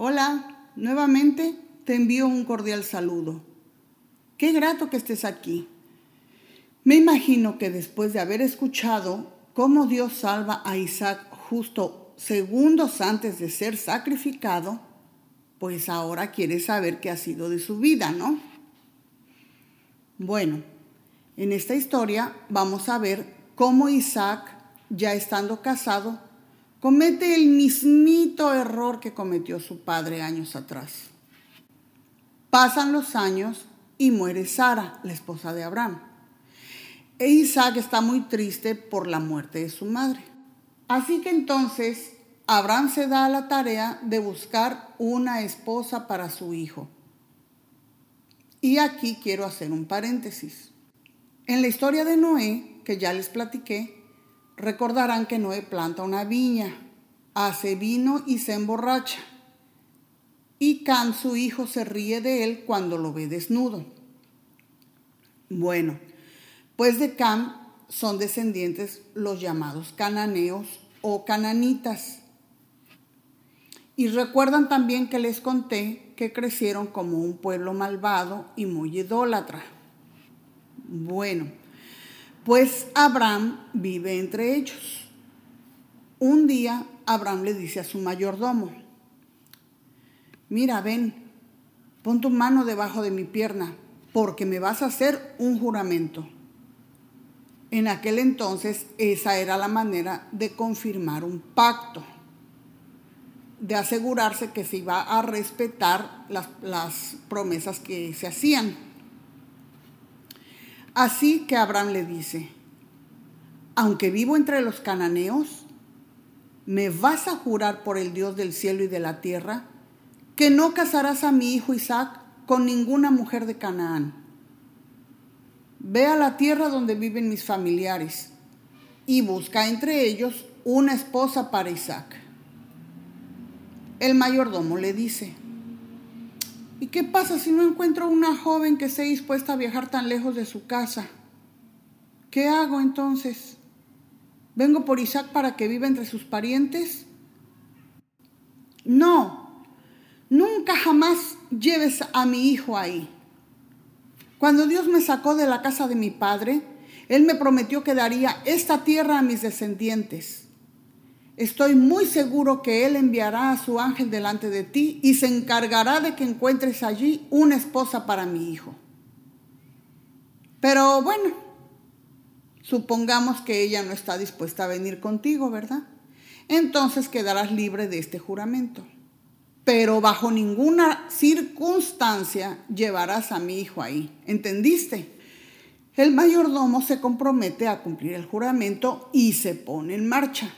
Hola, nuevamente te envío un cordial saludo. Qué grato que estés aquí. Me imagino que después de haber escuchado cómo Dios salva a Isaac justo segundos antes de ser sacrificado, pues ahora quieres saber qué ha sido de su vida, ¿no? Bueno, en esta historia vamos a ver cómo Isaac, ya estando casado, comete el mismito error que cometió su padre años atrás. Pasan los años y muere Sara, la esposa de Abraham. E Isaac está muy triste por la muerte de su madre. Así que entonces Abraham se da a la tarea de buscar una esposa para su hijo. Y aquí quiero hacer un paréntesis. En la historia de Noé, que ya les platiqué, recordarán que Noé planta una viña, hace vino y se emborracha. Y Cam, su hijo, se ríe de él cuando lo ve desnudo. Bueno, pues de Cam son descendientes los llamados cananeos o cananitas. Y recuerdan también que les conté que crecieron como un pueblo malvado y muy idólatra. Bueno, pues Abraham vive entre ellos. Un día Abraham le dice a su mayordomo, mira, ven, pon tu mano debajo de mi pierna, porque me vas a hacer un juramento. En aquel entonces esa era la manera de confirmar un pacto, de asegurarse que se iba a respetar las, las promesas que se hacían. Así que Abraham le dice, aunque vivo entre los cananeos, ¿me vas a jurar por el Dios del cielo y de la tierra que no casarás a mi hijo Isaac con ninguna mujer de Canaán? Ve a la tierra donde viven mis familiares y busca entre ellos una esposa para Isaac. El mayordomo le dice, ¿y qué pasa si no encuentro una joven que esté dispuesta a viajar tan lejos de su casa? ¿Qué hago entonces? ¿Vengo por Isaac para que viva entre sus parientes? No, nunca jamás lleves a mi hijo ahí. Cuando Dios me sacó de la casa de mi padre, Él me prometió que daría esta tierra a mis descendientes. Estoy muy seguro que Él enviará a su ángel delante de ti y se encargará de que encuentres allí una esposa para mi hijo. Pero bueno, supongamos que ella no está dispuesta a venir contigo, ¿verdad? Entonces quedarás libre de este juramento pero bajo ninguna circunstancia llevarás a mi hijo ahí. ¿Entendiste? El mayordomo se compromete a cumplir el juramento y se pone en marcha.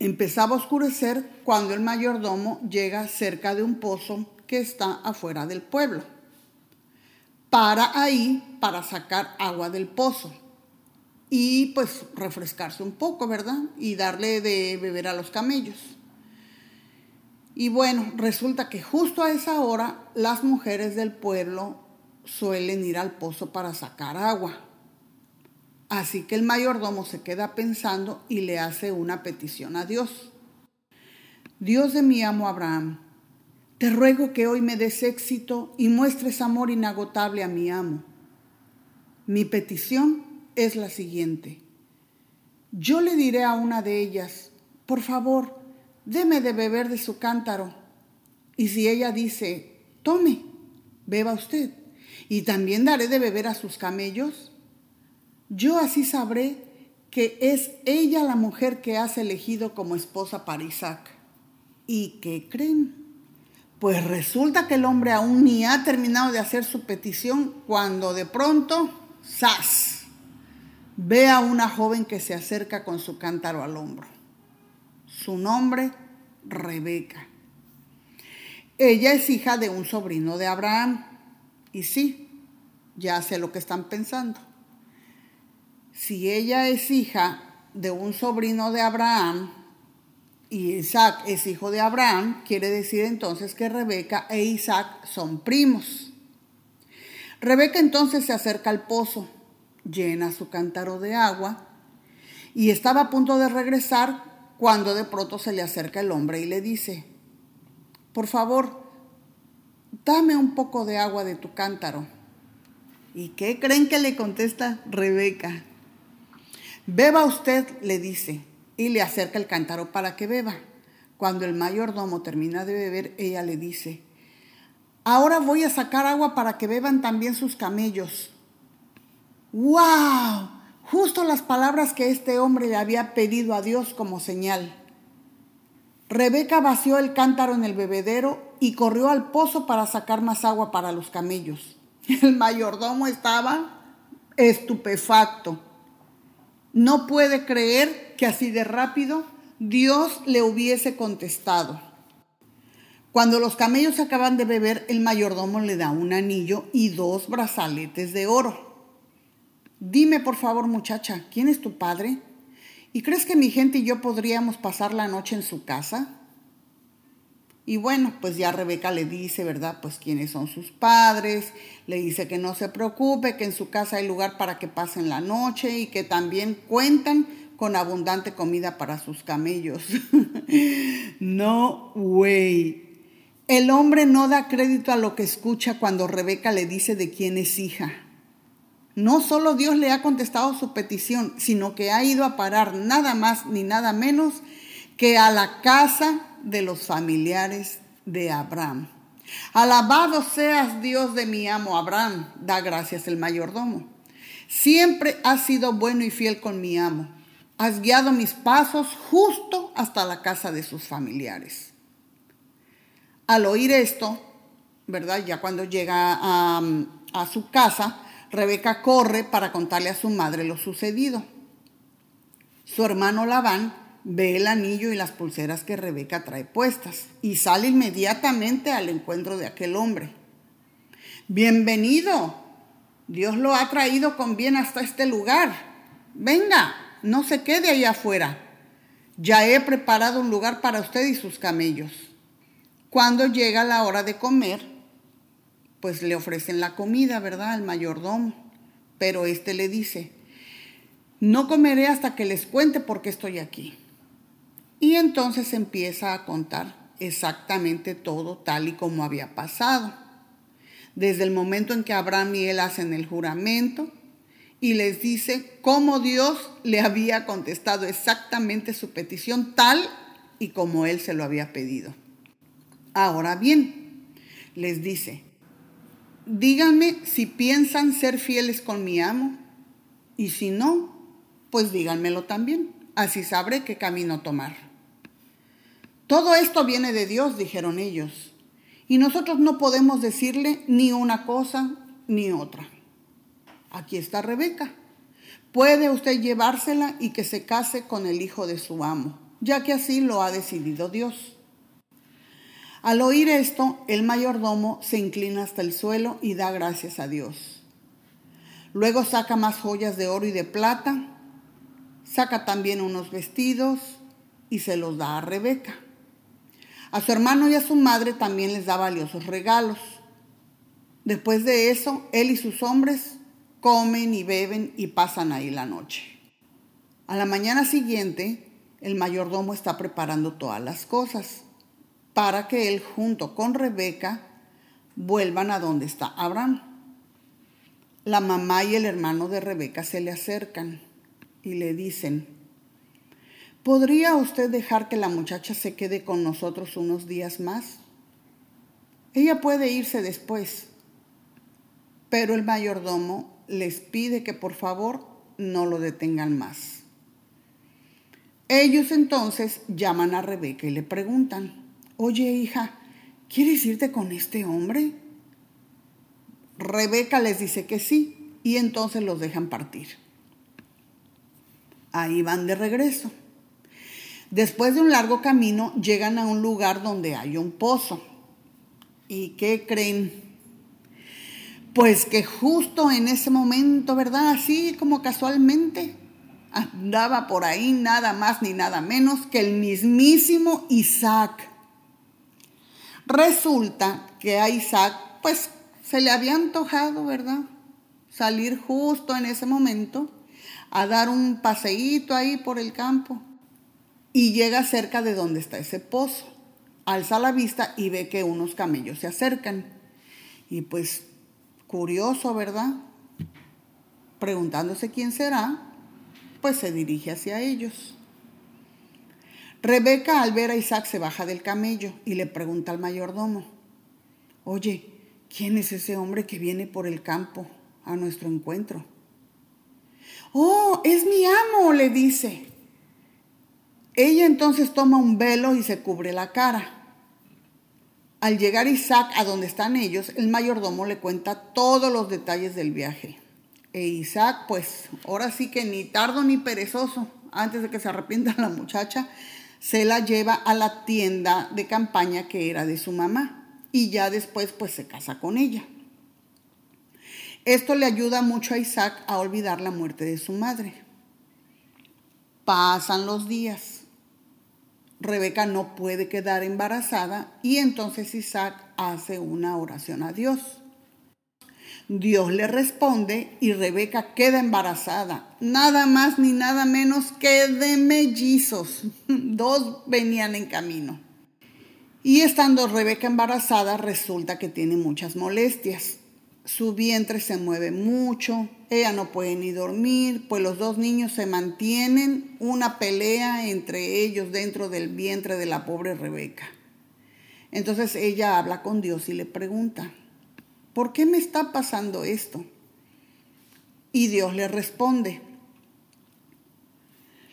Empezaba a oscurecer cuando el mayordomo llega cerca de un pozo que está afuera del pueblo. Para ahí para sacar agua del pozo y pues refrescarse un poco, ¿verdad? Y darle de beber a los camellos. Y bueno, resulta que justo a esa hora las mujeres del pueblo suelen ir al pozo para sacar agua. Así que el mayordomo se queda pensando y le hace una petición a Dios. Dios de mi amo Abraham, te ruego que hoy me des éxito y muestres amor inagotable a mi amo. Mi petición es la siguiente. Yo le diré a una de ellas, por favor, deme de beber de su cántaro. Y si ella dice, tome, beba usted, y también daré de beber a sus camellos, yo así sabré que es ella la mujer que has elegido como esposa para Isaac. ¿Y qué creen? Pues resulta que el hombre aún ni ha terminado de hacer su petición cuando de pronto, ¡zas! Ve a una joven que se acerca con su cántaro al hombro. Su nombre, Rebeca. Ella es hija de un sobrino de Abraham. Y sí, ya sé lo que están pensando. Si ella es hija de un sobrino de Abraham y Isaac es hijo de Abraham, quiere decir entonces que Rebeca e Isaac son primos. Rebeca entonces se acerca al pozo, llena su cántaro de agua y estaba a punto de regresar cuando de pronto se le acerca el hombre y le dice, por favor, dame un poco de agua de tu cántaro. ¿Y qué creen que le contesta Rebeca? Beba usted, le dice, y le acerca el cántaro para que beba. Cuando el mayordomo termina de beber, ella le dice, ahora voy a sacar agua para que beban también sus camellos. ¡Wow! Justo las palabras que este hombre le había pedido a Dios como señal. Rebeca vació el cántaro en el bebedero y corrió al pozo para sacar más agua para los camellos. El mayordomo estaba estupefacto. No puede creer que así de rápido Dios le hubiese contestado. Cuando los camellos acaban de beber, el mayordomo le da un anillo y dos brazaletes de oro. Dime por favor muchacha, ¿quién es tu padre? ¿Y crees que mi gente y yo podríamos pasar la noche en su casa? Y bueno, pues ya Rebeca le dice, ¿verdad? Pues quiénes son sus padres, le dice que no se preocupe, que en su casa hay lugar para que pasen la noche y que también cuentan con abundante comida para sus camellos. no, güey. El hombre no da crédito a lo que escucha cuando Rebeca le dice de quién es hija. No solo Dios le ha contestado su petición, sino que ha ido a parar nada más ni nada menos que a la casa de los familiares de Abraham. Alabado seas Dios de mi amo Abraham, da gracias el mayordomo. Siempre has sido bueno y fiel con mi amo. Has guiado mis pasos justo hasta la casa de sus familiares. Al oír esto, ¿verdad? Ya cuando llega a, a su casa, Rebeca corre para contarle a su madre lo sucedido. Su hermano Labán ve el anillo y las pulseras que Rebeca trae puestas y sale inmediatamente al encuentro de aquel hombre. Bienvenido, Dios lo ha traído con bien hasta este lugar. Venga, no se quede ahí afuera. Ya he preparado un lugar para usted y sus camellos. Cuando llega la hora de comer, pues le ofrecen la comida, ¿verdad? Al mayordomo. Pero este le dice, no comeré hasta que les cuente por qué estoy aquí. Y entonces empieza a contar exactamente todo tal y como había pasado. Desde el momento en que Abraham y él hacen el juramento y les dice cómo Dios le había contestado exactamente su petición tal y como él se lo había pedido. Ahora bien, les dice, díganme si piensan ser fieles con mi amo y si no, pues díganmelo también, así sabré qué camino tomar. Todo esto viene de Dios, dijeron ellos, y nosotros no podemos decirle ni una cosa ni otra. Aquí está Rebeca. Puede usted llevársela y que se case con el hijo de su amo, ya que así lo ha decidido Dios. Al oír esto, el mayordomo se inclina hasta el suelo y da gracias a Dios. Luego saca más joyas de oro y de plata, saca también unos vestidos y se los da a Rebeca. A su hermano y a su madre también les da valiosos regalos. Después de eso, él y sus hombres comen y beben y pasan ahí la noche. A la mañana siguiente, el mayordomo está preparando todas las cosas para que él junto con Rebeca vuelvan a donde está Abraham. La mamá y el hermano de Rebeca se le acercan y le dicen, ¿Podría usted dejar que la muchacha se quede con nosotros unos días más? Ella puede irse después, pero el mayordomo les pide que por favor no lo detengan más. Ellos entonces llaman a Rebeca y le preguntan, oye hija, ¿quieres irte con este hombre? Rebeca les dice que sí y entonces los dejan partir. Ahí van de regreso. Después de un largo camino llegan a un lugar donde hay un pozo. ¿Y qué creen? Pues que justo en ese momento, ¿verdad? Así como casualmente, andaba por ahí nada más ni nada menos que el mismísimo Isaac. Resulta que a Isaac, pues se le había antojado, ¿verdad? Salir justo en ese momento a dar un paseíto ahí por el campo y llega cerca de donde está ese pozo. alza la vista y ve que unos camellos se acercan. Y pues, curioso, ¿verdad? Preguntándose quién será, pues se dirige hacia ellos. Rebeca al ver a Isaac se baja del camello y le pregunta al mayordomo, oye, ¿quién es ese hombre que viene por el campo a nuestro encuentro? Oh, es mi amo, le dice. Ella entonces toma un velo y se cubre la cara. Al llegar Isaac a donde están ellos, el mayordomo le cuenta todos los detalles del viaje. E Isaac, pues ahora sí que ni tardo ni perezoso, antes de que se arrepienta la muchacha, se la lleva a la tienda de campaña que era de su mamá y ya después pues se casa con ella. Esto le ayuda mucho a Isaac a olvidar la muerte de su madre. Pasan los días. Rebeca no puede quedar embarazada y entonces Isaac hace una oración a Dios. Dios le responde y Rebeca queda embarazada, nada más ni nada menos que de mellizos. Dos venían en camino. Y estando Rebeca embarazada, resulta que tiene muchas molestias. Su vientre se mueve mucho, ella no puede ni dormir, pues los dos niños se mantienen una pelea entre ellos dentro del vientre de la pobre Rebeca. Entonces ella habla con Dios y le pregunta, ¿por qué me está pasando esto? Y Dios le responde,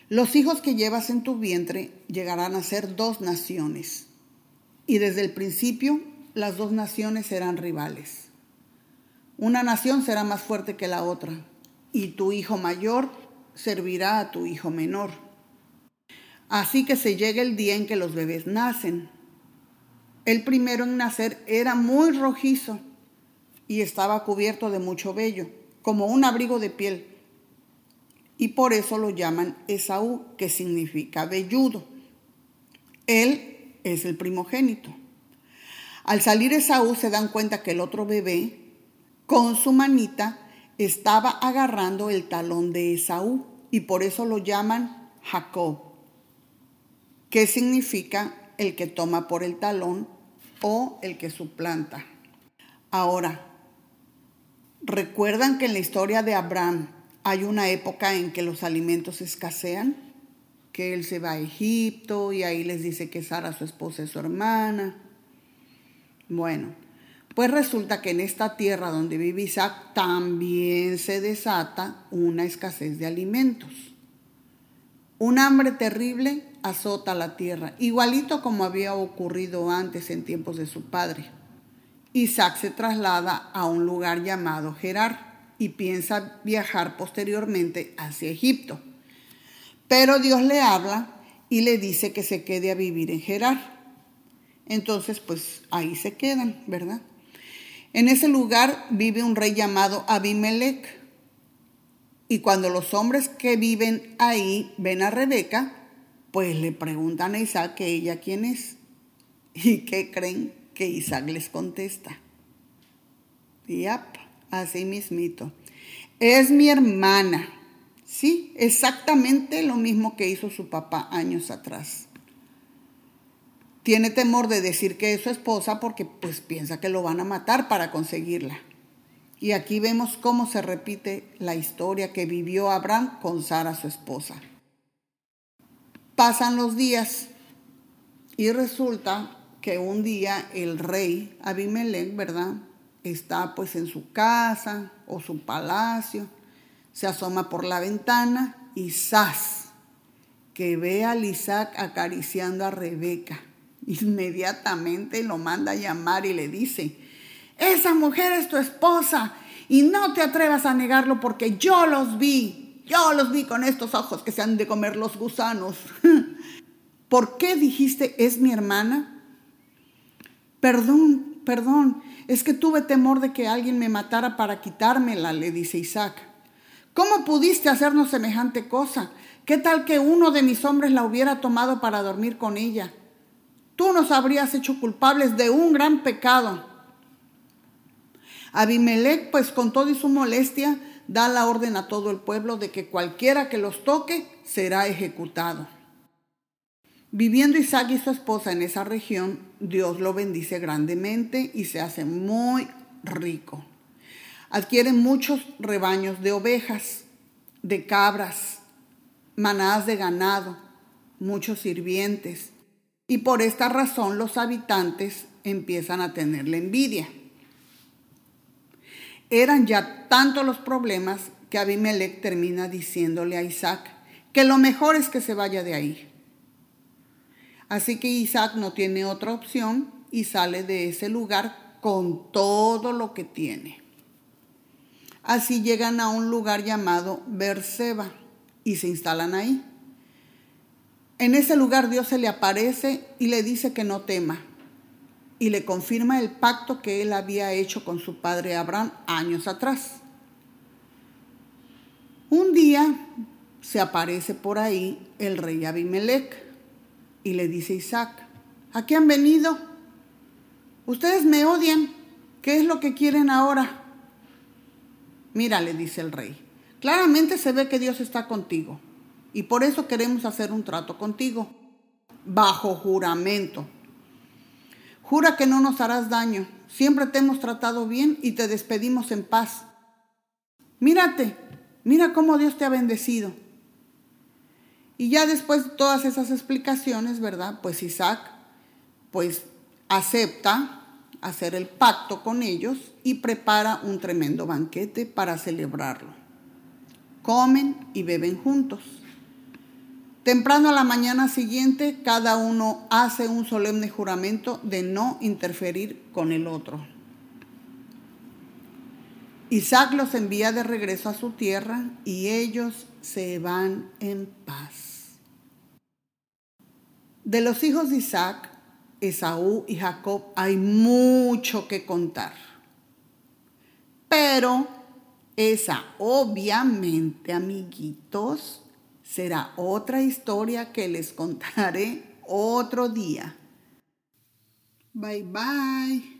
los hijos que llevas en tu vientre llegarán a ser dos naciones, y desde el principio las dos naciones serán rivales. Una nación será más fuerte que la otra, y tu hijo mayor servirá a tu hijo menor. Así que se llega el día en que los bebés nacen. El primero en nacer era muy rojizo y estaba cubierto de mucho vello, como un abrigo de piel. Y por eso lo llaman Esaú, que significa velludo. Él es el primogénito. Al salir Esaú se dan cuenta que el otro bebé, con su manita, estaba agarrando el talón de Esaú y por eso lo llaman Jacob, que significa el que toma por el talón o el que suplanta. Ahora, ¿Recuerdan que en la historia de Abraham hay una época en que los alimentos escasean? Que él se va a Egipto y ahí les dice que Sara, su esposa, es su hermana. Bueno, pues resulta que en esta tierra donde vive Isaac también se desata una escasez de alimentos. Un hambre terrible azota la tierra, igualito como había ocurrido antes en tiempos de su padre. Isaac se traslada a un lugar llamado Gerar y piensa viajar posteriormente hacia Egipto. Pero Dios le habla y le dice que se quede a vivir en Gerar. Entonces, pues ahí se quedan, ¿verdad? En ese lugar vive un rey llamado Abimelech. Y cuando los hombres que viven ahí ven a Rebeca, pues le preguntan a Isaac que ella quién es. ¿Y qué creen? que Isaac les contesta. Yap, así mismito. Es mi hermana. Sí, exactamente lo mismo que hizo su papá años atrás. Tiene temor de decir que es su esposa porque pues piensa que lo van a matar para conseguirla. Y aquí vemos cómo se repite la historia que vivió Abraham con Sara, su esposa. Pasan los días y resulta que un día el rey Abimelech, ¿verdad? Está pues en su casa o su palacio, se asoma por la ventana y ¡zas! que ve a Isaac acariciando a Rebeca. Inmediatamente lo manda a llamar y le dice, esa mujer es tu esposa y no te atrevas a negarlo porque yo los vi, yo los vi con estos ojos que se han de comer los gusanos. ¿Por qué dijiste es mi hermana? Perdón, perdón, es que tuve temor de que alguien me matara para quitármela, le dice Isaac. ¿Cómo pudiste hacernos semejante cosa? ¿Qué tal que uno de mis hombres la hubiera tomado para dormir con ella? Tú nos habrías hecho culpables de un gran pecado. Abimelech, pues con toda su molestia, da la orden a todo el pueblo de que cualquiera que los toque será ejecutado. Viviendo Isaac y su esposa en esa región, Dios lo bendice grandemente y se hace muy rico. Adquiere muchos rebaños de ovejas, de cabras, manadas de ganado, muchos sirvientes. Y por esta razón los habitantes empiezan a tenerle envidia. Eran ya tantos los problemas que Abimelech termina diciéndole a Isaac que lo mejor es que se vaya de ahí. Así que Isaac no tiene otra opción y sale de ese lugar con todo lo que tiene. Así llegan a un lugar llamado Berseba y se instalan ahí. En ese lugar Dios se le aparece y le dice que no tema y le confirma el pacto que él había hecho con su padre Abraham años atrás. Un día se aparece por ahí el rey Abimelech y le dice Isaac, ¿a qué han venido? Ustedes me odian, ¿qué es lo que quieren ahora? Mira, le dice el rey, claramente se ve que Dios está contigo y por eso queremos hacer un trato contigo, bajo juramento. Jura que no nos harás daño, siempre te hemos tratado bien y te despedimos en paz. Mírate, mira cómo Dios te ha bendecido. Y ya después de todas esas explicaciones, ¿verdad? Pues Isaac, pues acepta hacer el pacto con ellos y prepara un tremendo banquete para celebrarlo. Comen y beben juntos. Temprano a la mañana siguiente, cada uno hace un solemne juramento de no interferir con el otro. Isaac los envía de regreso a su tierra y ellos se van en paz. De los hijos de Isaac, Esaú y Jacob hay mucho que contar. Pero esa obviamente, amiguitos, será otra historia que les contaré otro día. Bye bye.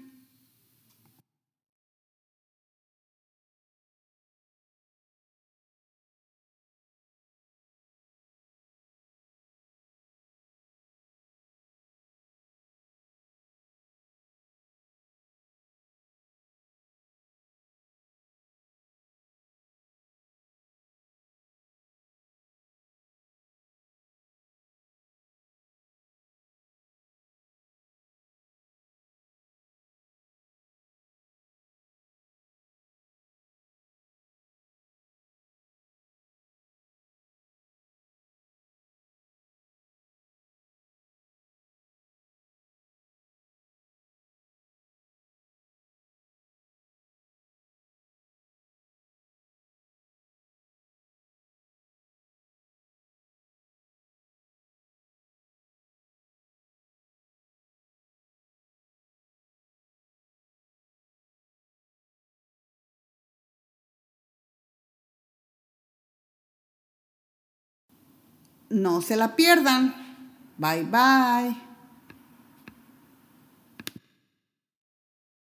No se la pierdan. Bye bye.